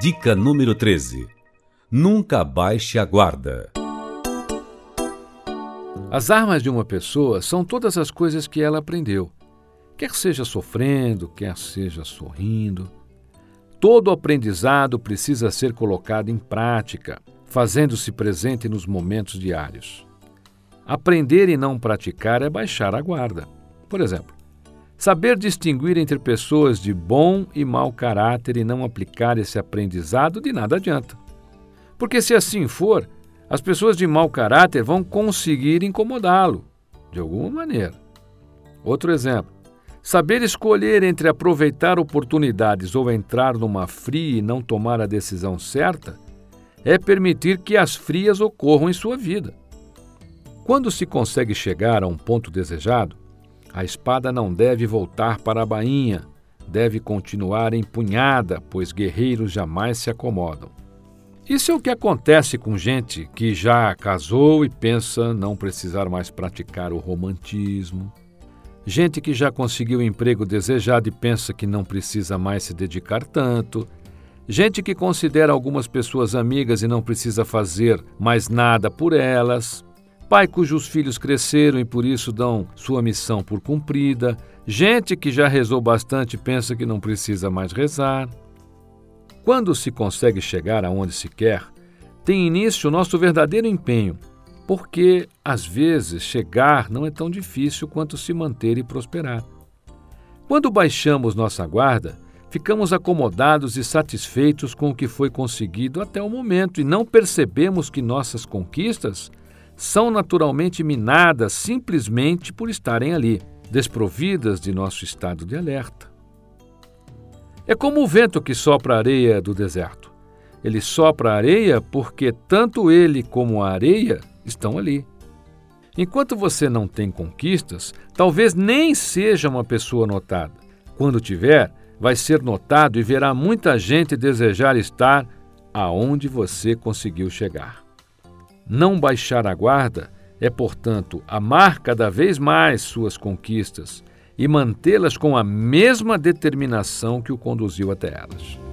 Dica número 13. Nunca baixe a guarda. As armas de uma pessoa são todas as coisas que ela aprendeu, quer seja sofrendo, quer seja sorrindo. Todo aprendizado precisa ser colocado em prática, fazendo-se presente nos momentos diários. Aprender e não praticar é baixar a guarda. Por exemplo, saber distinguir entre pessoas de bom e mau caráter e não aplicar esse aprendizado de nada adianta. Porque se assim for, as pessoas de mau caráter vão conseguir incomodá-lo, de alguma maneira. Outro exemplo: saber escolher entre aproveitar oportunidades ou entrar numa fria e não tomar a decisão certa é permitir que as frias ocorram em sua vida. Quando se consegue chegar a um ponto desejado, a espada não deve voltar para a bainha, deve continuar empunhada, pois guerreiros jamais se acomodam. Isso é o que acontece com gente que já casou e pensa não precisar mais praticar o romantismo. Gente que já conseguiu o emprego desejado e pensa que não precisa mais se dedicar tanto. Gente que considera algumas pessoas amigas e não precisa fazer mais nada por elas. Pai cujos filhos cresceram e por isso dão sua missão por cumprida. Gente que já rezou bastante e pensa que não precisa mais rezar. Quando se consegue chegar aonde se quer, tem início o nosso verdadeiro empenho, porque, às vezes, chegar não é tão difícil quanto se manter e prosperar. Quando baixamos nossa guarda, ficamos acomodados e satisfeitos com o que foi conseguido até o momento e não percebemos que nossas conquistas são naturalmente minadas simplesmente por estarem ali, desprovidas de nosso estado de alerta. É como o vento que sopra a areia do deserto. Ele sopra a areia porque tanto ele como a areia estão ali. Enquanto você não tem conquistas, talvez nem seja uma pessoa notada. Quando tiver, vai ser notado e verá muita gente desejar estar aonde você conseguiu chegar. Não baixar a guarda é, portanto, amar cada vez mais suas conquistas e mantê-las com a mesma determinação que o conduziu até elas.